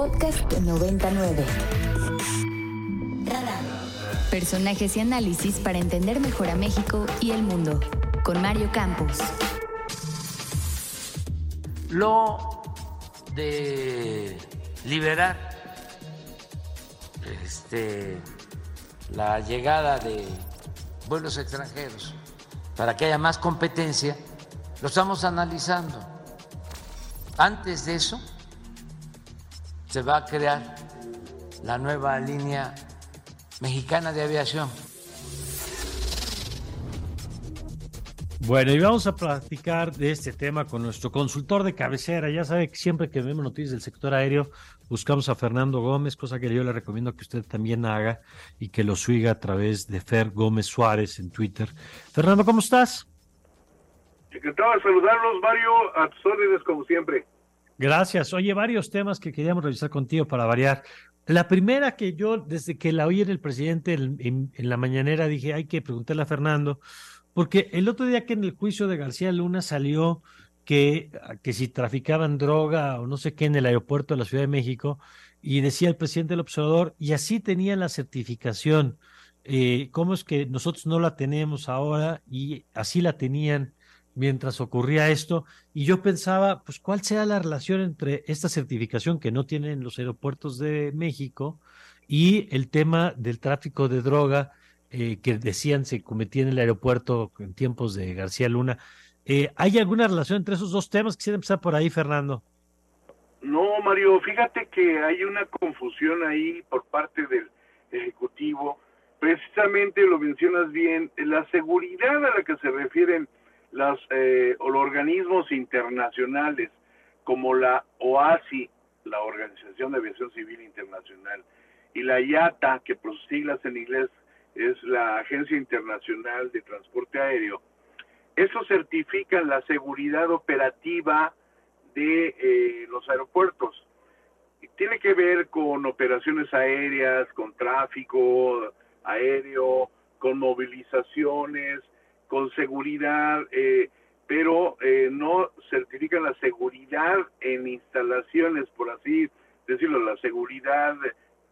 Podcast 99. Personajes y análisis para entender mejor a México y el mundo. Con Mario Campos. Lo de liberar este, la llegada de vuelos extranjeros para que haya más competencia, lo estamos analizando. Antes de eso, se va a crear la nueva línea mexicana de aviación. Bueno, y vamos a platicar de este tema con nuestro consultor de cabecera. Ya sabe que siempre que vemos noticias del sector aéreo, buscamos a Fernando Gómez, cosa que yo le recomiendo que usted también haga y que lo siga a través de Fer Gómez Suárez en Twitter. Fernando, ¿cómo estás? Encantado de saludarlos, Mario, a tus órdenes como siempre. Gracias. Oye, varios temas que queríamos revisar contigo para variar. La primera que yo, desde que la oí en el presidente en, la mañanera, dije, hay que preguntarle a Fernando, porque el otro día que en el juicio de García Luna salió que, que si traficaban droga o no sé qué en el aeropuerto de la Ciudad de México, y decía el presidente del observador, y así tenían la certificación. Eh, ¿Cómo es que nosotros no la tenemos ahora y así la tenían mientras ocurría esto? Y yo pensaba, pues, ¿cuál será la relación entre esta certificación que no tienen los aeropuertos de México y el tema del tráfico de droga eh, que decían se cometía en el aeropuerto en tiempos de García Luna? Eh, ¿Hay alguna relación entre esos dos temas? Quisiera empezar por ahí, Fernando. No, Mario, fíjate que hay una confusión ahí por parte del Ejecutivo. Precisamente lo mencionas bien, la seguridad a la que se refieren las, eh, los organismos internacionales como la OASI, la Organización de Aviación Civil Internacional, y la IATA, que por sus siglas en inglés es la Agencia Internacional de Transporte Aéreo, eso certifica la seguridad operativa de eh, los aeropuertos. Tiene que ver con operaciones aéreas, con tráfico aéreo, con movilizaciones, con seguridad, eh, pero eh, no certifican la seguridad en instalaciones, por así decirlo, la seguridad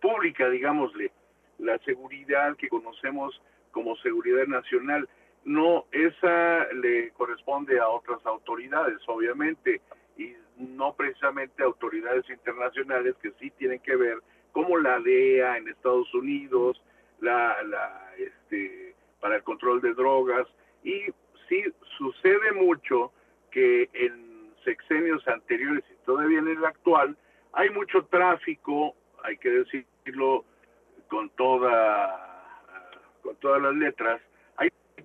pública, digámosle, la seguridad que conocemos como seguridad nacional. No, esa le corresponde a otras autoridades, obviamente, y no precisamente autoridades internacionales que sí tienen que ver, como la DEA en Estados Unidos, la, la, este, para el control de drogas, y sí sucede mucho que en sexenios anteriores y todavía en el actual hay mucho tráfico, hay que decirlo con toda con todas las letras,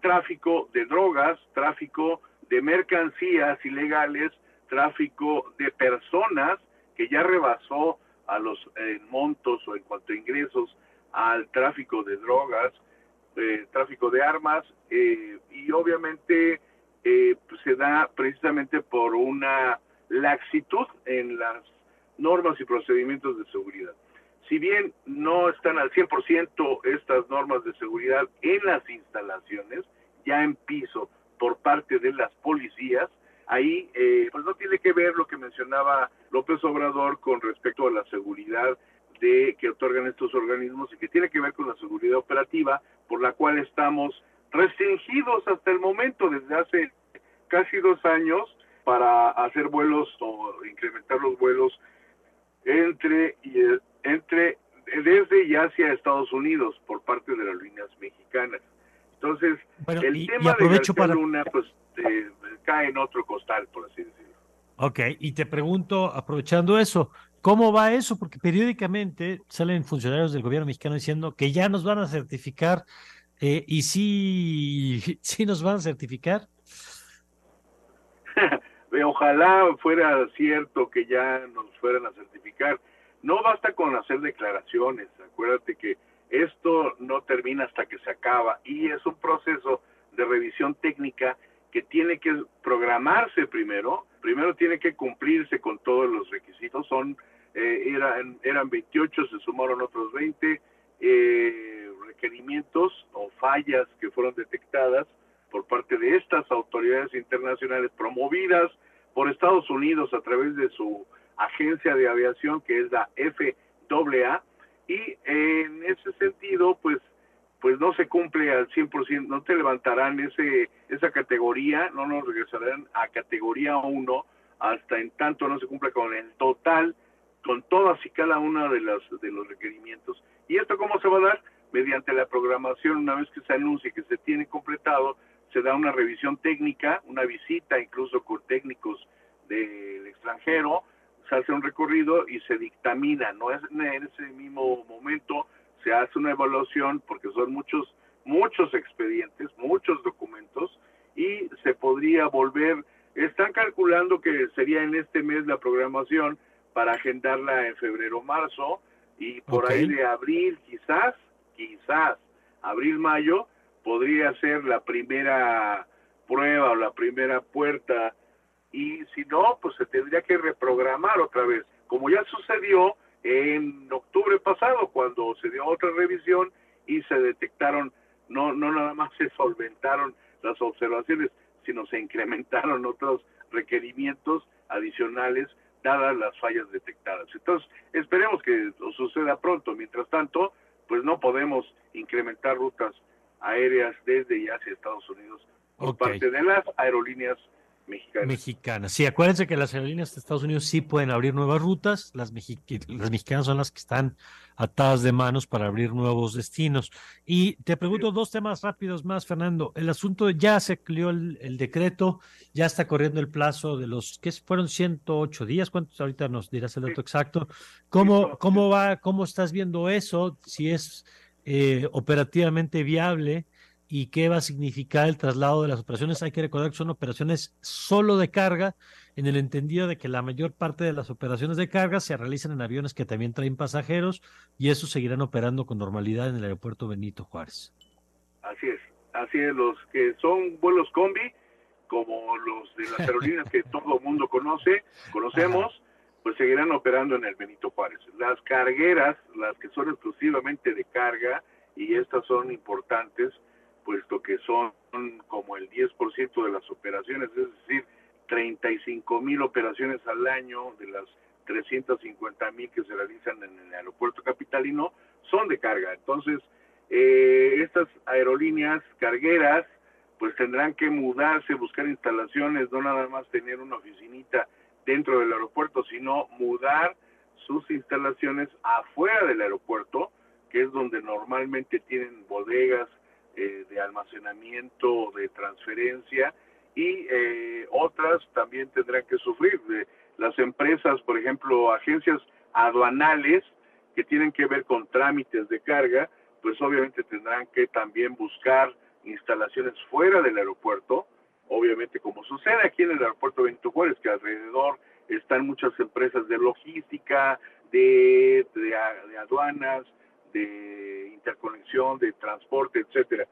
tráfico de drogas, tráfico de mercancías ilegales, tráfico de personas que ya rebasó a los eh, montos o en cuanto a ingresos al tráfico de drogas, eh, tráfico de armas eh, y obviamente pues se da precisamente por una laxitud en las normas y procedimientos de seguridad. Si bien no están al 100% estas normas de seguridad en las instalaciones, ya en piso por parte de las policías, ahí eh, pues no tiene que ver lo que mencionaba López Obrador con respecto a la seguridad de que otorgan estos organismos y que tiene que ver con la seguridad operativa por la cual estamos restringidos hasta el momento desde hace casi dos años para hacer vuelos o incrementar los vuelos entre y entre desde y hacia Estados Unidos por parte de las líneas mexicanas. Entonces, el tema de García Luna pues eh, cae en otro costal, por así decirlo. Ok, y te pregunto, aprovechando eso, ¿cómo va eso? Porque periódicamente salen funcionarios del gobierno mexicano diciendo que ya nos van a certificar, eh, y sí, sí nos van a certificar. Ojalá fuera cierto que ya nos fueran a certificar. No basta con hacer declaraciones, acuérdate que esto no termina hasta que se acaba y es un proceso de revisión técnica que tiene que programarse primero, primero tiene que cumplirse con todos los requisitos, son eh, eran, eran 28, se sumaron otros 20 eh, requerimientos o fallas que fueron detectadas por parte de estas autoridades internacionales promovidas por Estados Unidos a través de su agencia de aviación que es la FAA y en ese sentido pues pues no se cumple al 100%, no te levantarán ese esa categoría, no nos regresarán a categoría 1 hasta en tanto no se cumpla con el total, con todas y cada una de las de los requerimientos. ¿Y esto cómo se va a dar? Mediante la programación, una vez que se anuncie que se tiene completado, se da una revisión técnica, una visita incluso con técnicos del extranjero, se hace un recorrido y se dictamina, no es en ese mismo momento se hace una evaluación porque son muchos muchos expedientes, muchos documentos y se podría volver. Están calculando que sería en este mes la programación para agendarla en febrero marzo y por ahí de abril quizás, quizás abril mayo podría ser la primera prueba o la primera puerta y si no, pues se tendría que reprogramar otra vez, como ya sucedió en octubre pasado cuando se dio otra revisión y se detectaron, no, no nada más se solventaron las observaciones, sino se incrementaron otros requerimientos adicionales dadas las fallas detectadas. Entonces, esperemos que suceda pronto. Mientras tanto, pues no podemos incrementar rutas aéreas desde y hacia Estados Unidos por parte de las aerolíneas mexicanas. Mexicanas. Sí, acuérdense que las aerolíneas de Estados Unidos sí pueden abrir nuevas rutas, las, las mexicanas son las que están atadas de manos para abrir nuevos destinos. Y te pregunto dos temas rápidos más, Fernando. El asunto ya se cleó el, decreto, ya está corriendo el plazo de los que fueron 108 días. ¿Cuántos ahorita nos dirás el dato exacto? ¿Cómo, cómo va, cómo estás viendo eso? Si es eh, operativamente viable y qué va a significar el traslado de las operaciones. Hay que recordar que son operaciones solo de carga, en el entendido de que la mayor parte de las operaciones de carga se realizan en aviones que también traen pasajeros y esos seguirán operando con normalidad en el aeropuerto Benito Juárez. Así es, así es, los que son vuelos combi, como los de las aerolíneas que todo el mundo conoce, conocemos, pues seguirán operando en el Benito Juárez. Las cargueras, las que son exclusivamente de carga, y estas son importantes, puesto que son como el 10% de las operaciones, es decir, 35 mil operaciones al año de las 350 mil que se realizan en el aeropuerto capitalino son de carga. Entonces, eh, estas aerolíneas cargueras pues tendrán que mudarse, buscar instalaciones, no nada más tener una oficinita dentro del aeropuerto, sino mudar sus instalaciones afuera del aeropuerto, que es donde normalmente tienen bodegas, eh, de almacenamiento, de transferencia y eh, otras también tendrán que sufrir. Las empresas, por ejemplo, agencias aduanales que tienen que ver con trámites de carga, pues obviamente tendrán que también buscar instalaciones fuera del aeropuerto, obviamente como sucede aquí en el aeropuerto Benito Juárez, que alrededor están muchas empresas de logística, de, de aduanas, de interconexión, de transporte, etcétera.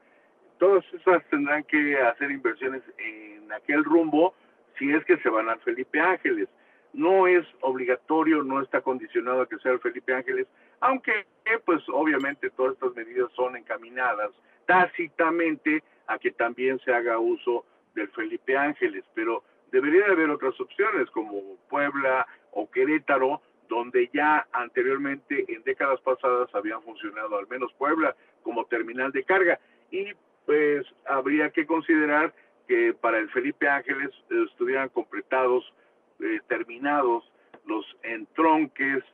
Todas esas tendrán que hacer inversiones en aquel rumbo si es que se van al Felipe Ángeles. No es obligatorio, no está condicionado a que sea el Felipe Ángeles, aunque pues obviamente todas estas medidas son encaminadas tácitamente a que también se haga uso del Felipe Ángeles, pero debería haber otras opciones como Puebla o Querétaro, donde ya anteriormente en décadas pasadas habían funcionado al menos Puebla como terminal de carga y pues habría que considerar que para el Felipe Ángeles estuvieran completados, eh, terminados los entronques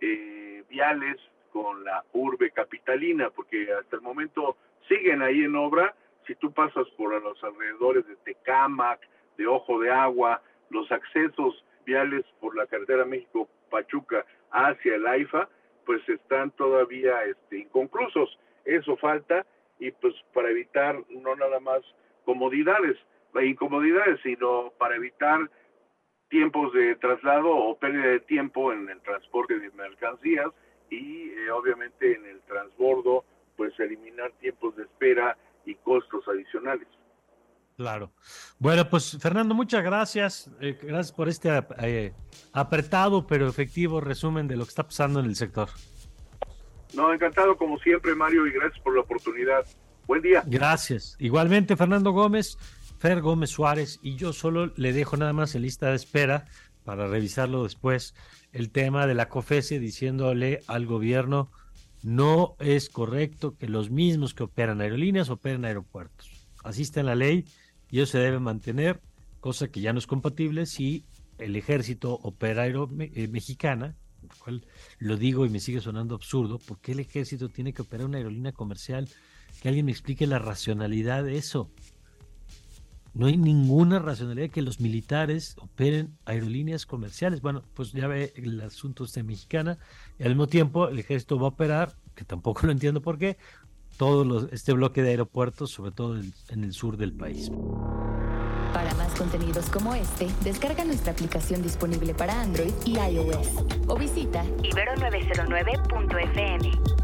eh, viales con la urbe capitalina, porque hasta el momento siguen ahí en obra. Si tú pasas por los alrededores de Tecámac, de Ojo de Agua, los accesos viales por la carretera México Pachuca hacia el AIFA, pues están todavía este, inconclusos. Eso falta y pues para evitar no nada más comodidades, incomodidades, sino para evitar tiempos de traslado o pérdida de tiempo en el transporte de mercancías y eh, obviamente en el transbordo, pues eliminar tiempos de espera y costos adicionales. Claro. Bueno, pues Fernando, muchas gracias. Eh, gracias por este eh, apretado pero efectivo resumen de lo que está pasando en el sector. No, encantado como siempre, Mario, y gracias por la oportunidad. Buen día. Gracias. Igualmente, Fernando Gómez, Fer Gómez Suárez, y yo solo le dejo nada más en lista de espera para revisarlo después, el tema de la COFESE diciéndole al gobierno no es correcto que los mismos que operan aerolíneas operen aeropuertos. Así está en la ley y eso se debe mantener, cosa que ya no es compatible si el ejército opera aero eh, mexicana, lo cual lo digo y me sigue sonando absurdo, ¿por qué el ejército tiene que operar una aerolínea comercial? Que alguien me explique la racionalidad de eso. No hay ninguna racionalidad que los militares operen aerolíneas comerciales. Bueno, pues ya ve el asunto este mexicana y al mismo tiempo el ejército va a operar, que tampoco lo entiendo por qué, todo este bloque de aeropuertos, sobre todo en el sur del país. Para más contenidos como este, descarga nuestra aplicación disponible para Android y iOS o visita ibero909.fm.